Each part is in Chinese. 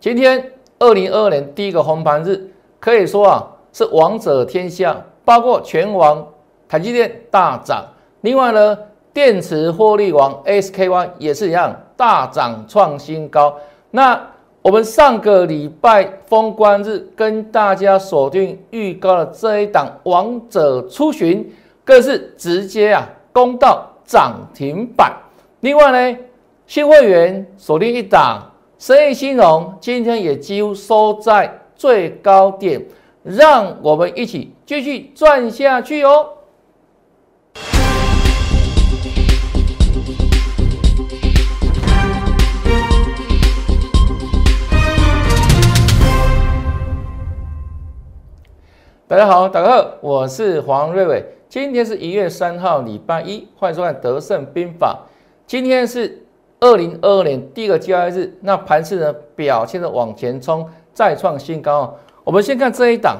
今天二零二二年第一个红盘日，可以说啊是王者天下，包括全网台积电大涨，另外呢电池获利王 SKY 也是一样大涨创新高。那我们上个礼拜封关日跟大家锁定预告的这一档王者出巡，更是直接啊攻到涨停板。另外呢，新会员锁定一档生意兴隆，今天也几乎收在最高点，让我们一起继续赚下去哦。大家好，大家好，我是黄瑞伟。今天是一月三号，礼拜一，欢迎收看《德胜兵法》。今天是二零二二年第一个交易日，那盘势呢表现的往前冲，再创新高。我们先看这一档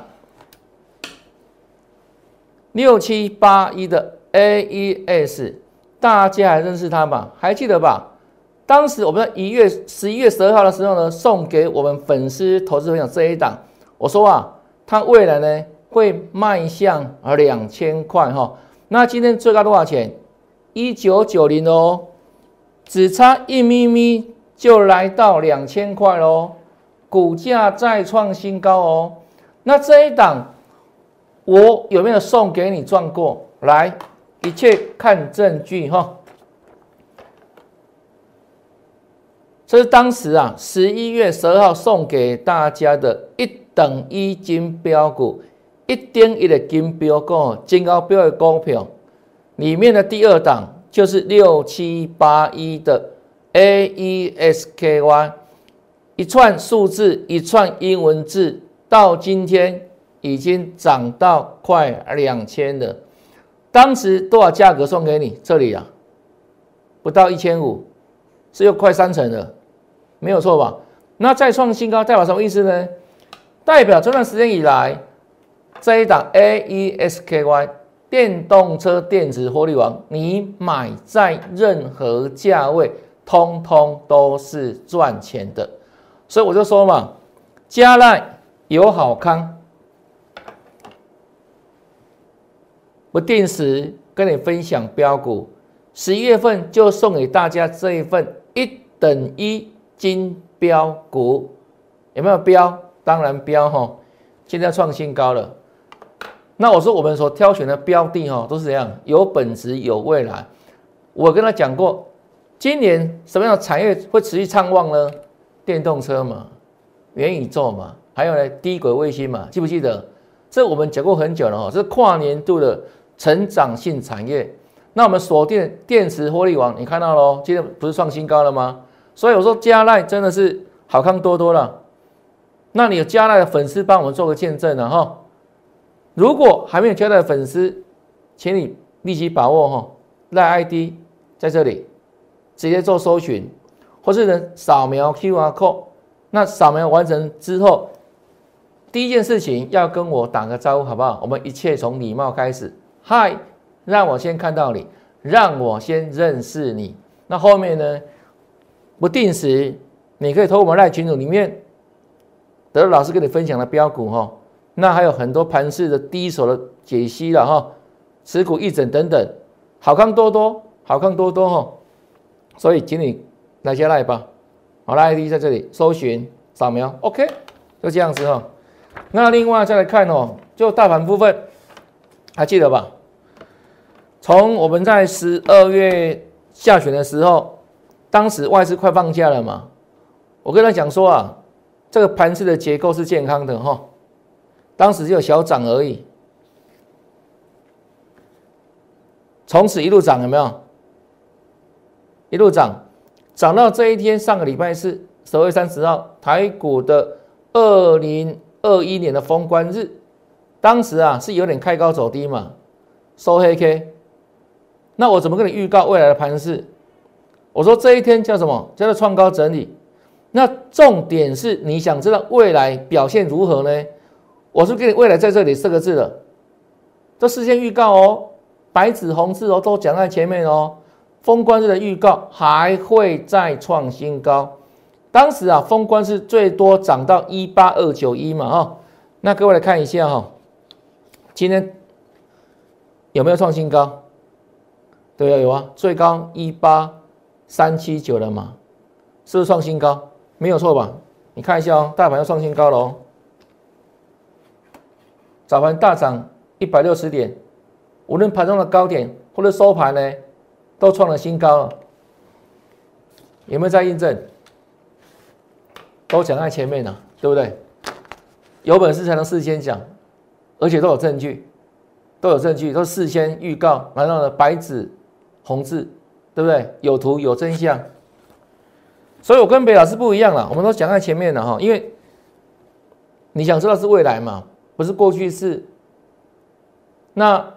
六七八一的 AES，大家还认识它吗？还记得吧？当时我们在一月十一月十二号的时候呢，送给我们粉丝投资分享这一档，我说啊，它未来呢？会迈向而两千块哈，那今天最高多少钱？一九九零哦，只差一咪咪就来到两千块喽，股价再创新高哦。那这一档我有没有送给你赚过？来，一切看证据哈。这是当时啊十一月十二号送给大家的一等一金标股。一点一的金标股，金高标的股票里面的第二档就是六七八一的 A E S K Y，一串数字，一串英文字，到今天已经涨到快两千了。当时多少价格送给你？这里啊，不到一千五，是又快三成了，没有错吧？那再创新高代表什么意思呢？代表这段时间以来。这一档 A E S K Y 电动车电池获利王，你买在任何价位，通通都是赚钱的。所以我就说嘛，加赖有好康，不定时跟你分享标股，十一月份就送给大家这一份一等一金标股，有没有标？当然标哈，现在创新高了。那我说我们所挑选的标的哈，都是怎样有本质有未来。我跟他讲过，今年什么样的产业会持续畅旺呢？电动车嘛，元宇宙嘛，还有呢低轨卫星嘛，记不记得？这我们讲过很久了哈，这是跨年度的成长性产业。那我们锁定电池获利王，你看到喽，今天不是创新高了吗？所以我说加奈真的是好看多多了。那你有加奈的粉丝帮我们做个见证了哈。如果还没有加的粉丝，请你立即把握哈，赖 ID 在这里，直接做搜寻，或是呢扫描 QR code。那扫描完成之后，第一件事情要跟我打个招呼，好不好？我们一切从礼貌开始。嗨，让我先看到你，让我先认识你。那后面呢，不定时你可以投我们赖群组里面，得到老师跟你分享的标股哈。那还有很多盘式的第一手的解析了哈，持股一整等等，好看多多，好看多多哈，所以请你来下来吧，好啦 ID 在这里搜寻扫描，OK，就这样子哈。那另外再来看哦，就大盘部分，还记得吧？从我们在十二月下旬的时候，当时外资快放假了嘛，我跟他讲说啊，这个盘式的结构是健康的哈。当时只有小涨而已，从此一路涨有没有？一路涨，涨到这一天，上个礼拜四十二月三十号，台股的二零二一年的封关日，当时啊是有点开高走低嘛，收黑 K。那我怎么跟你预告未来的盘势？我说这一天叫什么？叫做创高整理。那重点是你想知道未来表现如何呢？我是给你未来在这里四个字的，这事先预告哦，白纸红字哦，都讲在前面哦。封关日的预告还会再创新高，当时啊，封关是最多涨到一八二九一嘛，哈。那各位来看一下哈，今天有没有创新高？对啊，有啊，最高一八三七九了嘛，是不是创新高？没有错吧？你看一下哦，大盘要创新高了哦，早盘大涨一百六十点，无论盘中的高点或者收盘呢，都创了新高了。有没有在印证？都讲在前面了，对不对？有本事才能事先讲，而且都有证据，都有证据，都事先预告，然后呢，白纸红字，对不对？有图有真相。所以我跟北老师不一样了，我们都讲在前面了哈，因为你想知道是未来嘛，不是过去式。那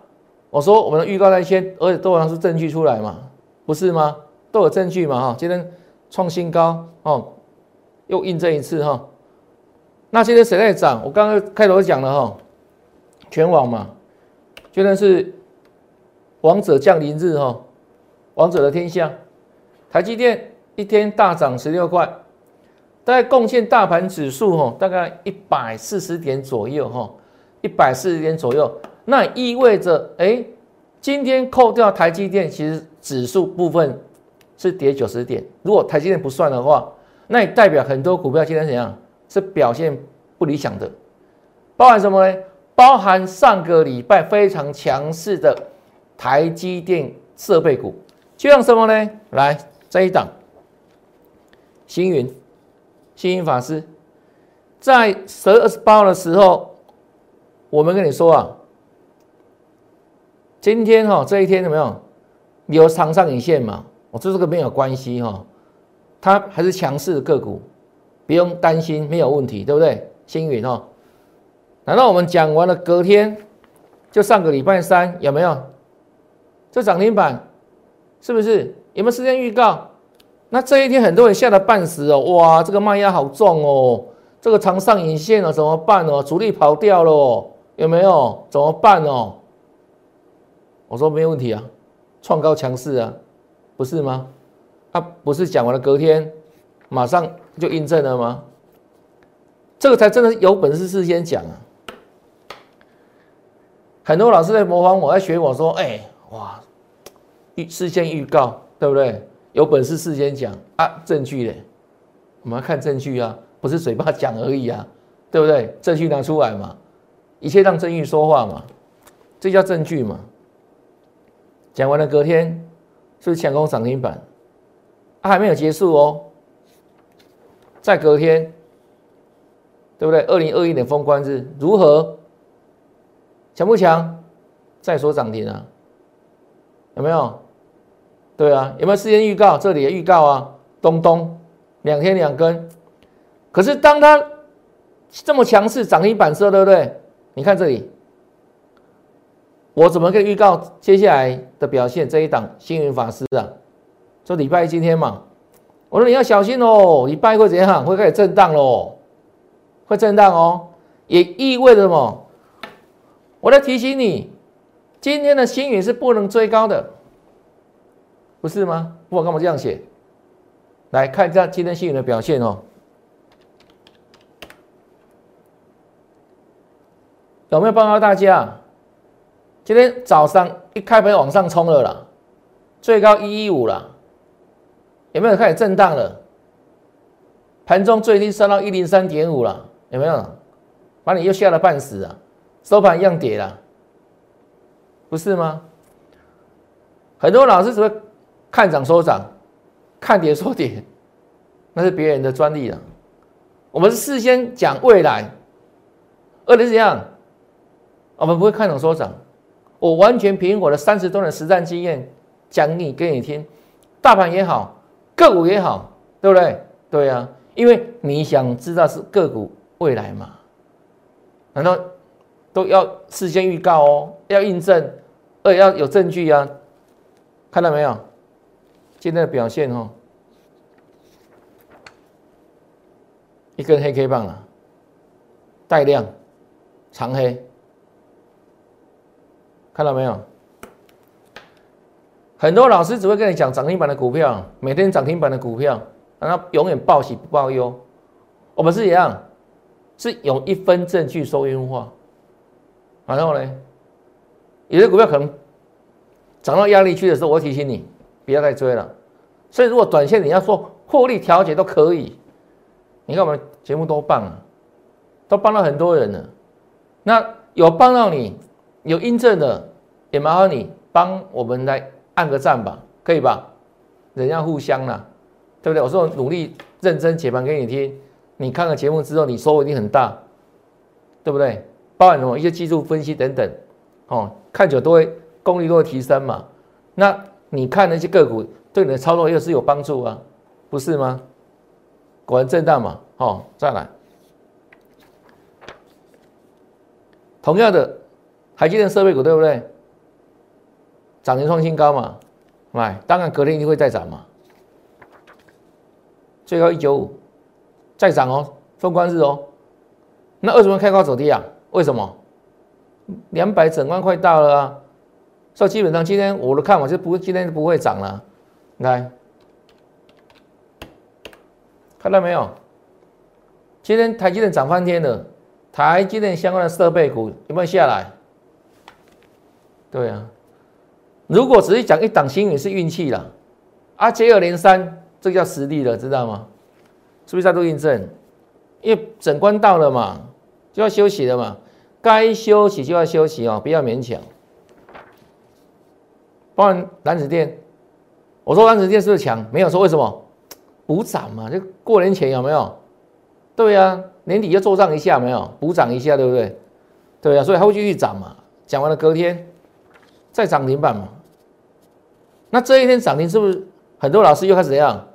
我说我们的预告在先，而且都拿出证据出来嘛，不是吗？都有证据嘛哈，今天创新高哦，又印证一次哈。那现在谁在涨？我刚刚开头讲了哈，全网嘛，觉得是王者降临日哈，王者的天下，台积电一天大涨十六块，大概贡献大盘指数哈，大概一百四十点左右哈，一百四十点左右，那意味着哎，今天扣掉台积电，其实指数部分是跌九十点，如果台积电不算的话，那也代表很多股票今天怎样？是表现不理想的，包含什么呢？包含上个礼拜非常强势的台积电设备股，就像什么呢？来这一档，星云，星云法师，在十二十八的时候，我们跟你说啊，今天哈这一天有没有有长上影线嘛？我说这个没有关系哈，它还是强势的个股。不用担心，没有问题，对不对？星云哦，难道我们讲完了隔天就上个礼拜三有没有？这涨停板是不是有没有时间预告？那这一天很多人吓得半死哦，哇，这个卖压好重哦，这个长上影线了怎么办哦？主力跑掉了，有没有？怎么办哦？我说没有问题啊，创高强势啊，不是吗？他不是讲完了隔天马上。就印证了吗？这个才真的有本事事先讲啊！很多老师在模仿我，在学我说：“哎，哇，预事先预告，对不对？有本事事先讲啊，证据嘞，我们要看证据啊，不是嘴巴讲而已啊，对不对？证据拿出来嘛，一切让证据说话嘛，这叫证据嘛。讲完了，隔天是不是抢攻涨停板？啊，还没有结束哦。”再隔天，对不对？二零二一年封关日如何？强不强？再说涨停啊？有没有？对啊，有没有事先预告？这里的预告啊，咚咚两天两根。可是当它这么强势涨停板之后，对不对？你看这里，我怎么可以预告接下来的表现？这一档星云法师啊，说礼拜一今天嘛。我说你要小心哦，礼拜会怎样？会开始震荡喽，会震荡哦，也意味着什么？我在提醒你，今天的星云是不能追高的，不是吗？我干嘛这样写？来看一下今天星云的表现哦，有没有报告大家？今天早上一开盘往上冲了啦，最高一一五了。有没有开始震荡了？盘中最低升到一零三点五了，有没有？把你又吓了半死啊！收盘一样跌了，不是吗？很多老师只会看涨说涨，看跌说跌，那是别人的专利了。我们是事先讲未来，而且是怎样？我们不会看涨说涨，我完全凭我的三十多年实战经验讲你给你听，大盘也好。个股也好，对不对？对呀，因为你想知道是个股未来嘛？难道都要事先预告哦？要印证，而且要有证据呀？看到没有？今天的表现哦，一根黑 K 棒啊，带量，长黑，看到没有？很多老师只会跟你讲涨停板的股票，每天涨停板的股票，让它永远报喜不报忧。我们是一样，是用一分证据说一分话。然后呢，有些股票可能涨到压力区的时候，我提醒你不要再追了。所以如果短线你要做获利调节都可以。你看我们节目多棒啊，都帮到很多人了。那有帮到你，有印证的，也麻烦你帮我们来按个赞吧，可以吧？人要互相啦，对不对？我说努力认真解盘给你听，你看了节目之后，你收获一定很大，对不对？包含什么一些技术分析等等，哦，看久都会功力都会提升嘛。那你看那些个股对你的操作又是有帮助啊，不是吗？果然震荡嘛，哦，再来，同样的海基电设备股对不对？涨停创新高嘛，买，当然隔天一定会再涨嘛，最高一九五，再涨哦，封关日哦，那为什么开高走低啊？为什么？两百整万快到了啊，所以基本上今天我的看法就不，今天就不会涨了，来。看到没有？今天台积电涨翻天了，台积电相关的设备股有没有下来？对啊，如果只是讲一档新语是运气了，啊，接二连三，这叫实力了，知道吗？是不是在做印证？因为整关到了嘛，就要休息了嘛，该休息就要休息哦，不要勉强。包含蓝子电，我说蓝子电是不是强？没有说为什么？补涨嘛，就过年前有没有？对呀，年底要做账一下没有？补涨一下，对不对？对呀，所以它会继续涨嘛。讲完了隔天再涨停板嘛。那这一天涨停是不是很多老师又开始怎样？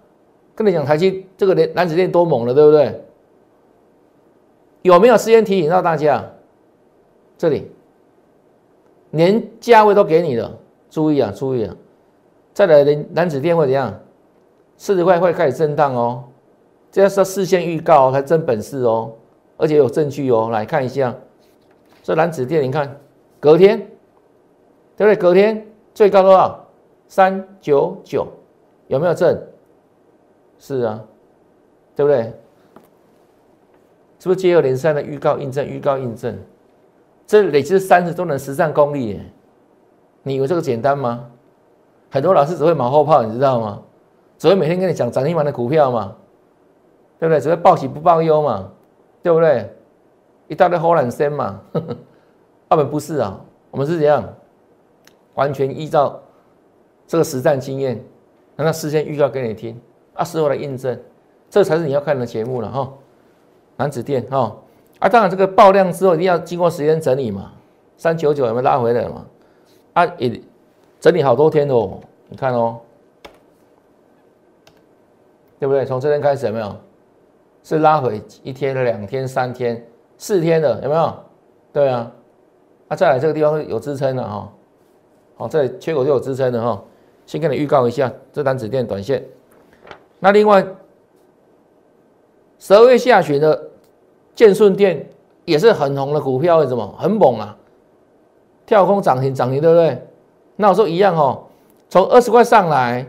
跟你讲台积这个连蓝子电多猛了，对不对？有没有时间提醒到大家？这里连价位都给你了，注意啊，注意啊！再来蓝蓝子电会怎样？四十块会开始震荡哦，这要是事先预告才真本事哦，而且有证据哦，来看一下，这蓝紫电，你看隔天，对不对？隔天最高多少？三九九，有没有证？是啊，对不对？是不是接二连三的预告印证？预告印证，这累积三十多年实战功力，你以为这个简单吗？很多老师只会马后炮，你知道吗？只会每天跟你讲涨停板的股票嘛，对不对？只会报喜不报忧嘛，对不对？一大堆好懒声嘛，我们不是啊，我们是怎样？完全依照这个实战经验，让他事先预告给你听，啊，事后来印证，这才是你要看的节目了哈。南子店哈，啊，当然这个爆量之后一定要经过时间整理嘛，三九九有没有拉回来嘛？啊，也整理好多天哦，你看哦。对不对？从这天开始有没有？是拉回一天、两天、三天、四天的有没有？对啊，那再来这个地方有支撑的哈，好，这里缺口就有支撑的哈。先跟你预告一下，这单子电短线。那另外，十二月下旬的建顺电也是很红的股票，为什么？很猛啊，跳空涨停，涨停对不对？那我说一样哦，从二十块上来。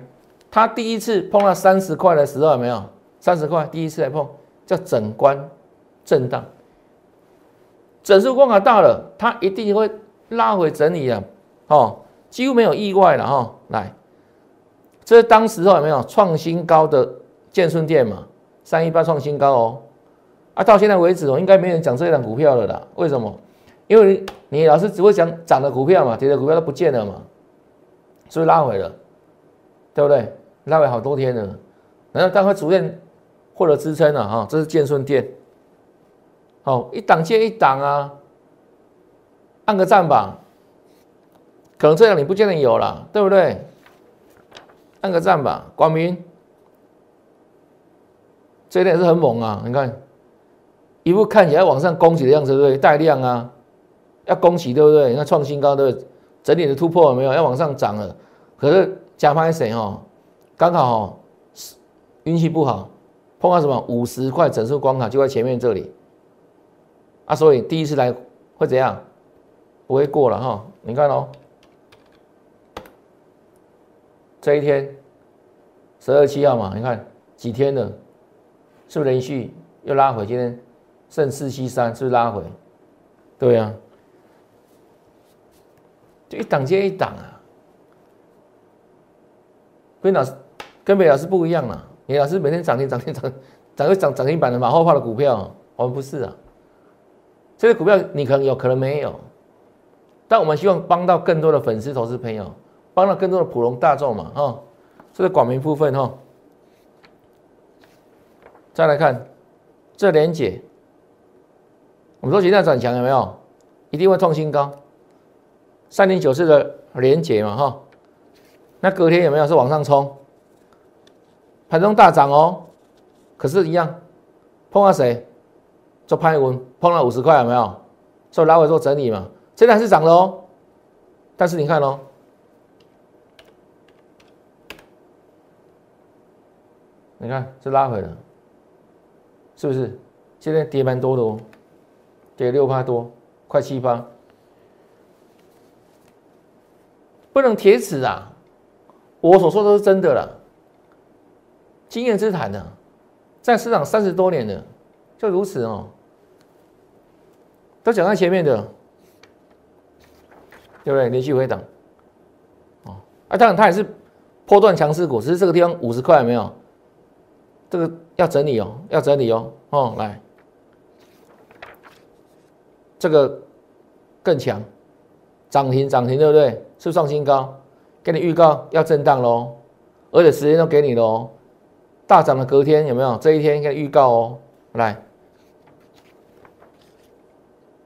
他第一次碰到三十块的时候有没有？三十块第一次来碰，叫整关震荡，整数关卡到了，它一定会拉回整理的，哦，几乎没有意外了哈。来，这是当时候有没有创新高的建顺店嘛？三一八创新高哦，啊，到现在为止哦，应该没人讲这一档股票了啦。为什么？因为你老是只会讲涨的股票嘛，跌的股票都不见了嘛，所以拉回了，对不对？拉回好多天了，然后它会逐渐获得支撑了哈，这是建顺电，好一档接一档啊，按个赞吧，可能这样你不见得有了，对不对？按个赞吧，光明，这一点是很猛啊，你看一副看起来往上攻起的样子，对不对？带量啊，要攻起，对不对？你看创新高对不对整体的突破了没有？要往上涨了，可是加拍谁哦？刚好哦运气不好，碰到什么五十块整数关卡就在前面这里啊，所以第一次来会怎样？不会过了哈。你看哦，这一天十二七号嘛，你看几天了，是不是连续又拉回？今天剩四七三，是不是拉回？对呀，就一档接一档啊。跟老师跟北老师不一样了，你老师每天涨停涨停涨涨个涨涨停板的马后炮的股票，我们不是啊。这些股票你可能有可能没有，但我们希望帮到更多的粉丝投资朋友，帮到更多的普通大众嘛，哈。这是广民部分哈。再来看这连结，我们说现在转强有没有？一定会创新高，三零九四的连结嘛哈。那隔天有没有是往上冲？盘中大涨哦，可是，一样碰到谁？做潘文碰到五十块有没有？所以来回做整理嘛，现在还是涨的哦。但是你看哦，你看这拉回了，是不是？现在跌蛮多的哦，跌六趴多，快七趴，不能铁齿啊！我所说都是真的了，经验之谈呢，在市场三十多年了，就如此哦。都讲在前面的，对不对？连续回档，哦，啊，当然它也是破断强势股，只是这个地方五十块没有，这个要整理哦，要整理哦，哦，来，这个更强，涨停涨停，对不对？是不是创新高？给你预告要震荡喽，而且时间都给你喽，大涨的隔天有没有？这一天给你预告哦，来。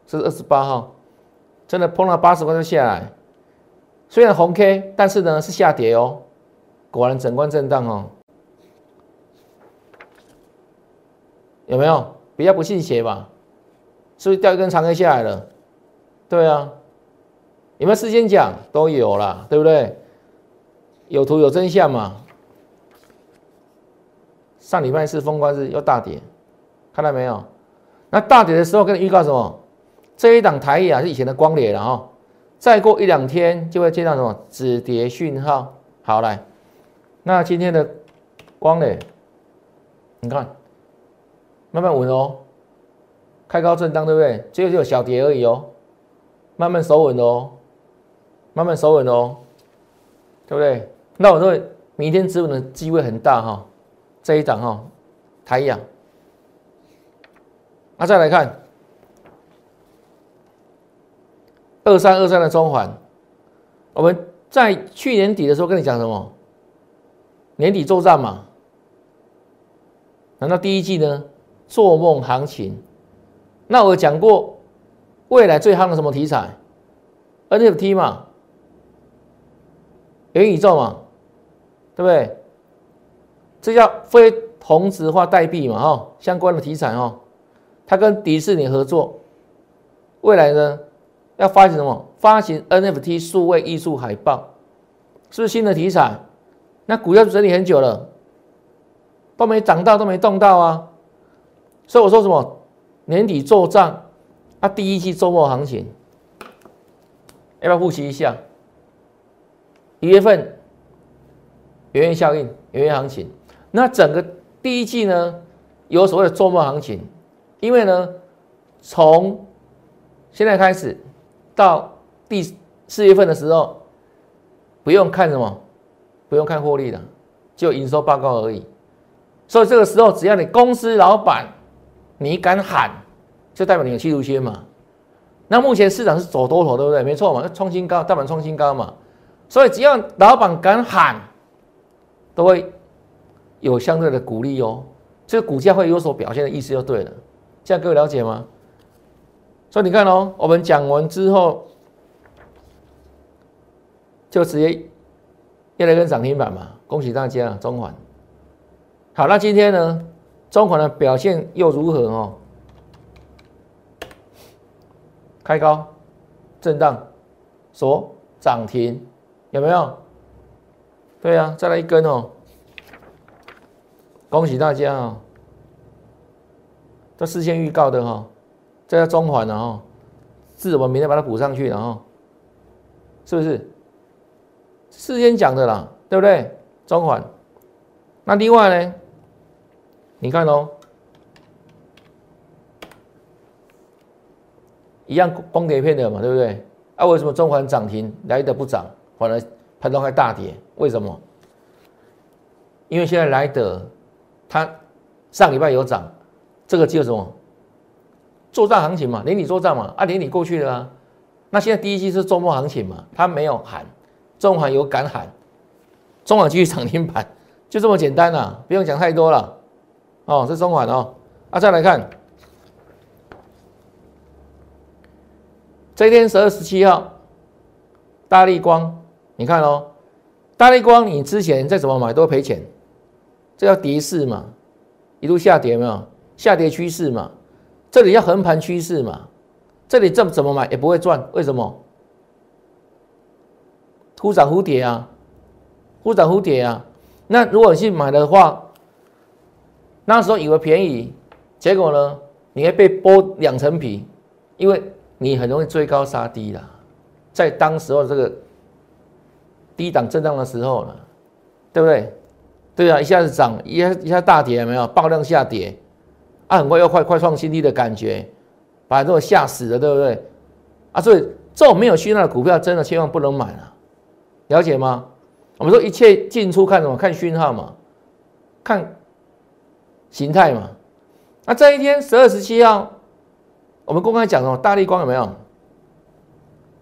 这是二十八号，真的碰到八十块就下来，虽然红 K，但是呢是下跌哦，果然整关震荡哦，有没有比较不信邪吧？是不是掉一根长 K 下来了？对啊，有没有事先讲？都有啦，对不对？有图有真相嘛？上礼拜四封关日又大跌，看到没有？那大跌的时候跟你预告什么？这一档台亚是以前的光联了哈，再过一两天就会见到什么止跌讯号。好来，那今天的光联，你看慢慢稳哦，开高震荡对不对？只有只有小跌而已哦，慢慢守稳哦，慢慢守稳哦，对不对？那我认为明天止稳的机会很大哈，这一档哈台亚，那再来看。二三二三的中环，我们在去年底的时候跟你讲什么？年底作战嘛？难道第一季呢？做梦行情？那我讲过，未来最夯的什么题材？NFT 嘛，元宇宙嘛，对不对？这叫非同质化代币嘛？哈，相关的题材哈，它跟迪士尼合作，未来呢？要发行什么？发行 NFT 数位艺术海报，是不是新的题材？那股票整理很久了，都没涨到，都没动到啊。所以我说什么？年底做账，啊，第一季周末行情，要不要复习一下？一月份圆圆效应，圆圆行情。那整个第一季呢，有所谓的周末行情，因为呢，从现在开始。到第四月份的时候，不用看什么，不用看获利了，就营收报告而已。所以这个时候，只要你公司老板你敢喊，就代表你有企图心嘛。那目前市场是走多头，对不对？没错嘛，创新高，大盘创新高嘛。所以只要老板敢喊，都会有相对的鼓励哦。这个股价会有所表现的意思就对了。这样各位了解吗？所以你看哦，我们讲完之后，就直接又来跟涨停板嘛，恭喜大家，中环。好，那今天呢，中环的表现又如何哦？开高，震荡，锁涨停，有没有？对啊，再来一根哦，恭喜大家啊！这事先预告的哈。这叫中环了哈，是我们明天把它补上去了哈，是不是？事先讲的啦，对不对？中环。那另外呢，你看哦，一样光碟片的嘛，对不对？啊，为什么中环涨停来的不涨，反而盘中还大跌？为什么？因为现在莱德它上礼拜有涨，这个叫什么？作战行情嘛，年底作战嘛，啊，年底过去了啊。那现在第一季是周末行情嘛，它没有喊，中环有敢喊，中环继续涨停板，就这么简单了，不用讲太多了。哦，是中环哦。啊，再来看，这一天十二十七号，大力光，你看哦，大力光，你之前再怎么买都赔钱，这叫跌势嘛，一路下跌没有？下跌趋势嘛。这里要横盘趋势嘛？这里这怎么买也不会赚，为什么？忽涨忽跌啊，忽涨忽跌啊。那如果你去买的话，那时候以为便宜，结果呢，你会被剥两层皮，因为你很容易追高杀低啦。在当时候这个低档震荡的时候了，对不对？对啊，一下子涨，一下一下大跌，有没有爆量下跌。啊，很快又快快创新低的感觉，把这种吓死了，对不对？啊，所以这种没有讯号的股票，真的千万不能买了，了解吗？我们说一切进出看什么？看讯号嘛，看形态嘛。那这一天十二十七号，我们公开讲什么？大力光有没有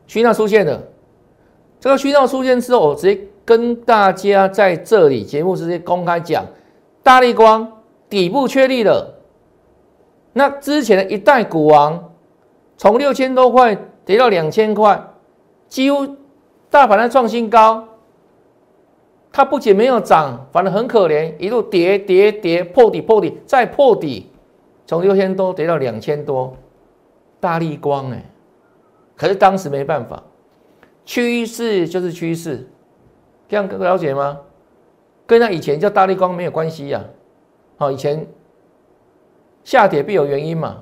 讯号出现的？这个讯号出现之后，我直接跟大家在这里节目直接公开讲，大力光底部确立了。那之前的一代股王，从六千多块跌到两千块，几乎大盘在创新高，它不仅没有涨，反而很可怜，一路跌跌跌破底破底再破底，从六千多跌到两千多，大力光哎，可是当时没办法，趋势就是趋势，这样了解吗？跟那以前叫大力光没有关系呀，好以前。下跌必有原因嘛？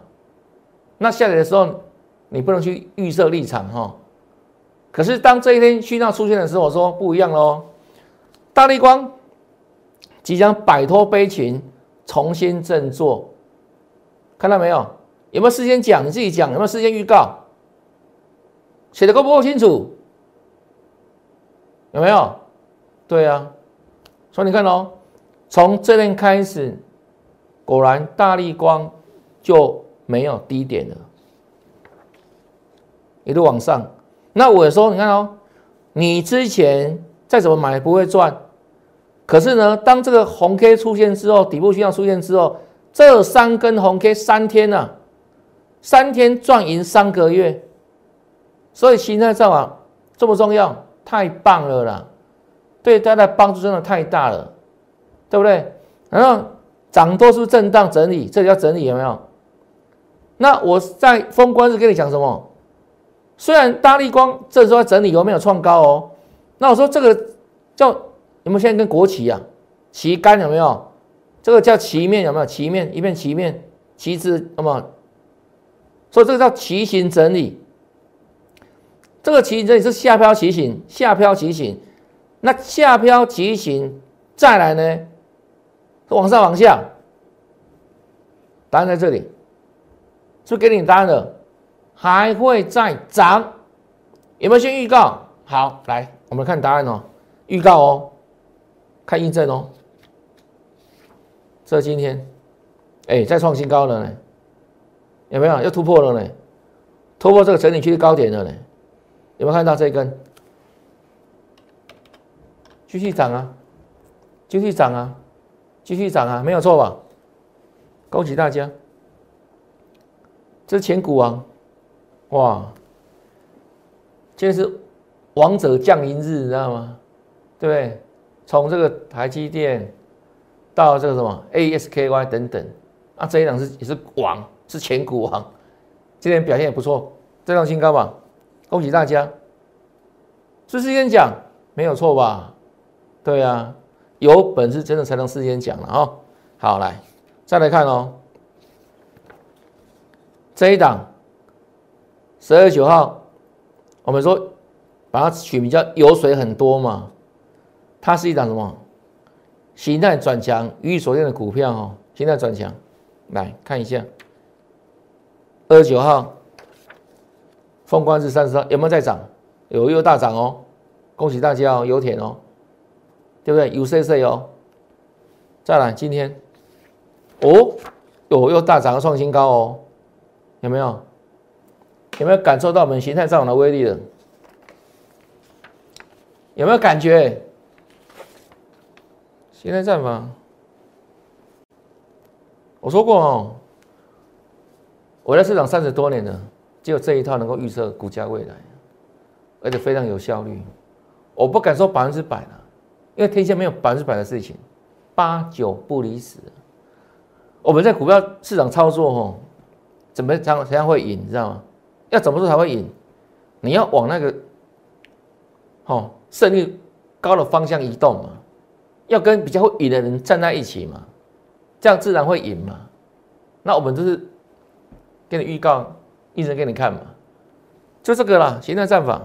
那下跌的时候，你不能去预设立场哈。可是当这一天讯号出现的时候，我说不一样喽。大力光即将摆脱悲情，重新振作，看到没有？有没有事先讲？你自己讲有没有事先预告？写的够不够清楚？有没有？对啊。所以你看哦，从这边开始。果然，大力光就没有低点了，一路往上。那我说，你看哦，你之前再怎么买不会赚，可是呢，当这个红 K 出现之后，底部需要出现之后，这三根红 K 三天呢，三天赚赢三个月，所以形态上啊，重不重要？太棒了啦，对大家的帮助真的太大了，对不对？然后。涨多是不是震荡整理？这里要整理有没有？那我在封关是跟你讲什么？虽然大力光这时候整理有没有创高哦？那我说这个叫有没有现在跟国旗啊？旗杆有没有？这个叫旗面有没有？旗面一片旗面旗帜那么，所以这个叫旗形整理。这个旗形整理是下飘旗形，下飘旗形。那下飘旗形再来呢？往上往下，答案在这里，是不是给你答案了？还会再涨？有没有先预告？好，来，我们看答案哦。预告哦，看印证哦。这今天，哎，再创新高了呢，有没有？又突破了呢？突破这个整理区的高点了呢？有没有看到这根？继续涨啊，继续涨啊。继续涨啊，没有错吧？恭喜大家！这是前股王，哇！今天是王者降临日，你知道吗？对不对？从这个台积电到这个什么 ASKY 等等，啊，这一档是也是王，是前股王，今天表现也不错，再创新高吧！恭喜大家！是事先讲没有错吧？对呀。有本事真的才能事先讲了哦。好，来再来看哦，这一档十二月九号，我们说把它取名叫油水很多嘛，它是一档什么形态转强、予以锁定的股票哦，形态转强，来看一下，二十九号，凤冠是三十号，有没有在涨？有，又大涨哦，恭喜大家哦，油田哦，对不对？有 C C 哦，再来今天，哦，有又大涨，创新高哦，有没有？有没有感受到我们形态上的威力了？有没有感觉？形态战法，我说过哦，我在市场三十多年了，只有这一套能够预测股价未来，而且非常有效率。我不敢说百分之百了，因为天下没有百分之百的事情，八九不离十。我们在股票市场操作哦，怎么才才会赢？你知道吗？要怎么做才会赢？你要往那个，哦，胜率高的方向移动嘛，要跟比较会赢的人站在一起嘛，这样自然会赢嘛。那我们就是给你预告，一直给你看嘛，就这个啦。形态战法，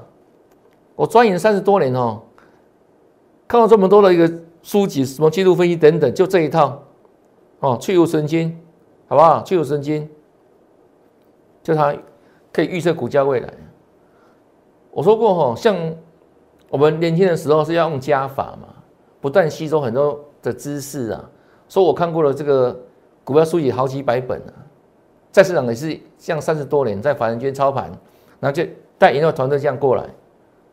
我钻研三十多年哦，看到这么多的一个书籍，什么技术分析等等，就这一套，哦，去无神经，好不好？去无神经，就它。可以预测股价未来。我说过哈，像我们年轻的时候是要用加法嘛，不断吸收很多的知识啊。说我看过了这个股票书籍好几百本啊，在市场也是像三十多年，在法人圈操盘，然后就带研究团队这样过来。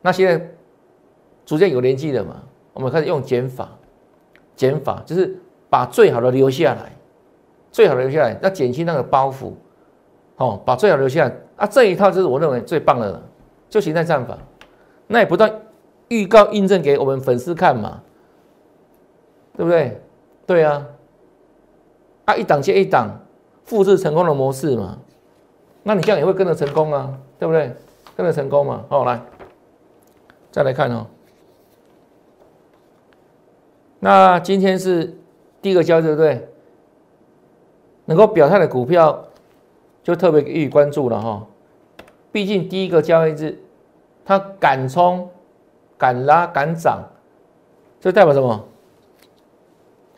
那现在逐渐有年纪了嘛，我们开始用减法，减法就是把最好的留下来，最好的留下来，要减轻那个包袱，哦，把最好留下来。啊，这一套就是我认为最棒的了，就形态战法，那也不断预告印证给我们粉丝看嘛，对不对？对啊，啊一档接一档复制成功的模式嘛，那你这样也会跟着成功啊，对不对？跟着成功嘛，好来，再来看哦，那今天是第一个交易日，对不对？能够表态的股票就特别予以关注了哈。毕竟第一个交易日，它敢冲、敢拉、敢涨，这代表什么？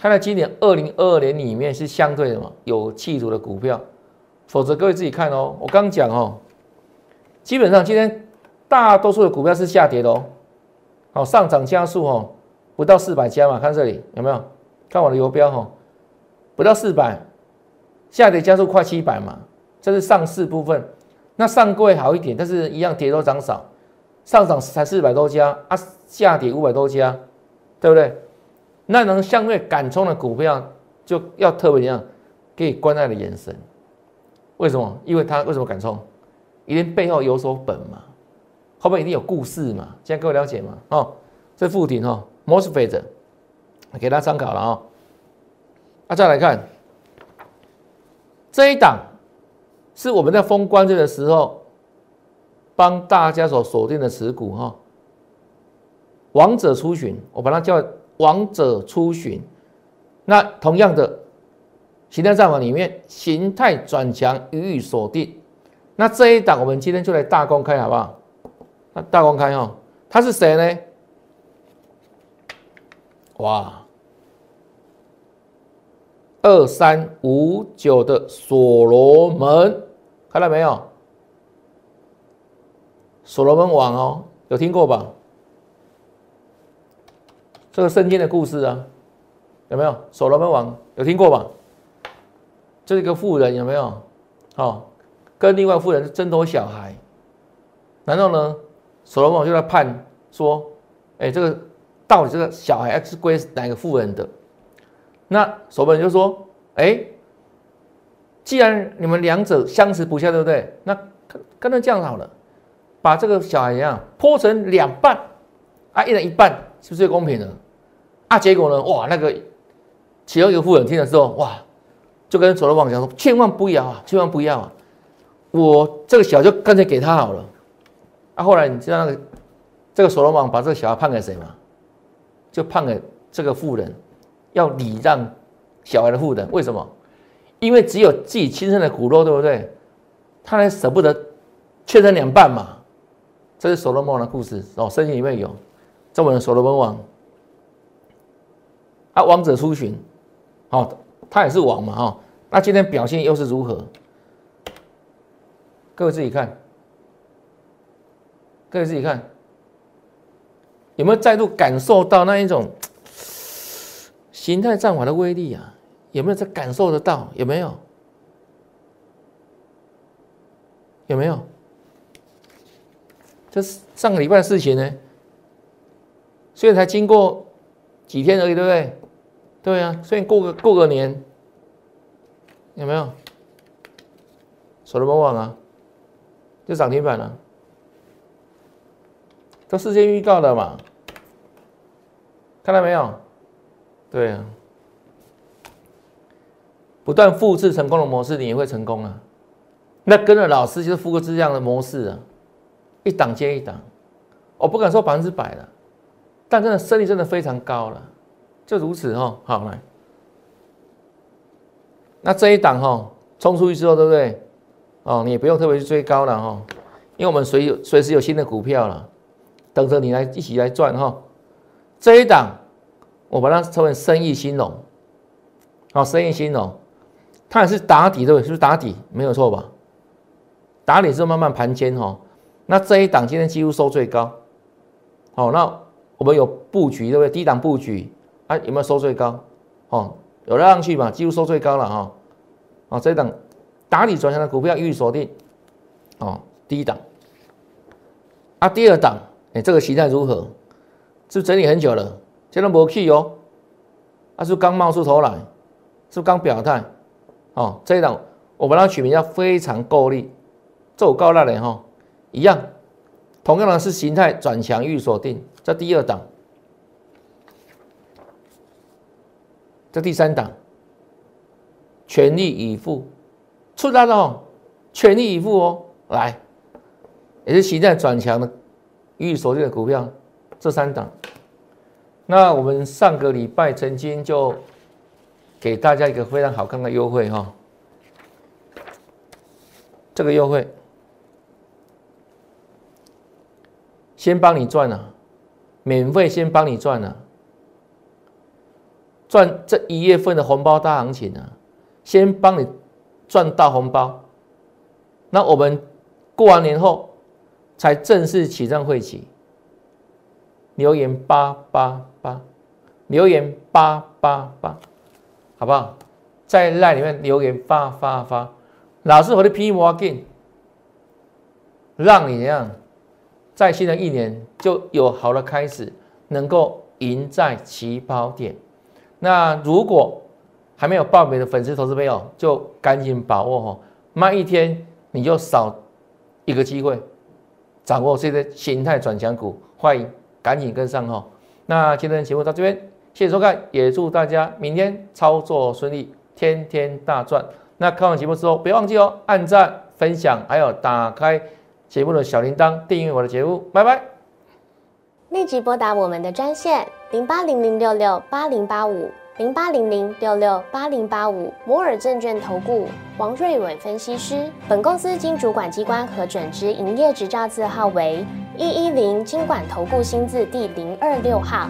它在今年二零二二年里面是相对什么有气度的股票，否则各位自己看哦。我刚讲哦，基本上今天大多数的股票是下跌的哦。好，上涨加速哦，不到四百家嘛，看这里有没有？看我的游标哦，不到四百，下跌加速快七百嘛，这是上市部分。那上柜好一点，但是一样跌多涨少，上涨才四百多家啊，下跌五百多家，对不对？那能相对敢冲的股票就要特别一样，给关爱的眼神。为什么？因为他为什么敢冲？一定背后有所本嘛，后面一定有故事嘛。现在各位了解吗？哦，这附顶哦，Mosfet，给大家参考了啊。啊，再来看这一档。是我们在封关这的时候，帮大家所锁定的持股哈。王者出巡，我把它叫王者出巡。那同样的形态战法里面，形态转强予以锁定。那这一档我们今天就来大公开好不好？那大公开哈，他是谁呢？哇！二三五九的所罗门，看到没有？所罗门王哦，有听过吧？这个圣经的故事啊，有没有？所罗门王有听过吧？这个富人，有没有？哦，跟另外富人争夺小孩，然后呢，所罗门王就在判说，哎，这个到底这个小孩是归哪个富人的？那所罗门就说：“哎，既然你们两者相持不下，对不对？那跟跟他这样好了，把这个小孩一样剖成两半，啊，一人一半，是不是最公平的？啊，结果呢？哇，那个其中一个妇人听了之后，哇，就跟守罗王讲说：千万不要啊，千万不要啊！我这个小就干脆给他好了。啊，后来你知道那个这个所罗王把这个小孩判给谁吗？就判给这个妇人。”要礼让小孩的妇人，为什么？因为只有自己亲生的骨肉，对不对？他才舍不得切成两半嘛。这是所罗门王的故事哦，圣经里面有这么的所罗门王啊，王者出巡，哦，它也是王嘛哈。那今天表现又是如何？各位自己看，各位自己看，有没有再度感受到那一种形态战法的威力啊？有没有在感受得到？有没有？有没有？这是上个礼拜的事情呢，所以才经过几天而已，对不对？对啊，所以过个过个年。有没有？手都不忘啊，就涨停板了，都事先预告的嘛，看到没有？对啊，不断复制成功的模式，你也会成功啊。那跟着老师就是复制这样的模式啊，一档接一档，我不敢说百分之百了，但真的胜率真的非常高了，就如此哦。好来。那这一档哈冲出去之后，对不对？哦，你也不用特别去追高了哈，因为我们随有随时有新的股票了，等着你来一起来赚哈。这一档我把它称为生意兴隆，好，生意兴隆，它也是打底对不对？是不是打底？没有错吧？打底之后慢慢盘间哈。那这一档今天几乎收最高，好，那我们有布局对不对？低档布局啊，有没有收最高？哦。有拉上去嘛？几乎收最高了哈，啊，这一档打底转向的股票予以锁定，哦，第一档，啊，第二档，哎，这个形态如何？是整理很久了，现在没去哦，啊，是刚冒出头来，是刚表态，哦，这一档我把它取名叫非常够力，这我告那里哈，一样，同样的是形态转强预锁定，这第二档。这第三档，全力以赴，出来了，全力以赴哦，来，也是形态转强的，预锁定的股票，这三档。那我们上个礼拜曾经就给大家一个非常好看的优惠哈，这个优惠先帮你赚了，免费先帮你赚了。赚这一月份的红包大行情啊，先帮你赚大红包。那我们过完年后才正式起账会起。留言八八八，留言八八八，好不好？在赖里面留言发发发，老师我的 P 摩根，让你这样在新的一年就有好的开始，能够赢在起跑点。那如果还没有报名的粉丝投资朋友，就赶紧把握哈，慢一天你就少一个机会，掌握这个形态转强股，欢迎赶紧跟上哈。那今天的节目到这边，谢谢收看，也祝大家明天操作顺利，天天大赚。那看完节目之后，别忘记哦，按赞、分享，还有打开节目的小铃铛，订阅我的节目。拜拜。立即拨打我们的专线零八零零六六八零八五零八零零六六八零八五摩尔证券投顾王瑞伟分析师。本公司经主管机关核准之营业执照字号为一一零金管投顾新字第零二六号。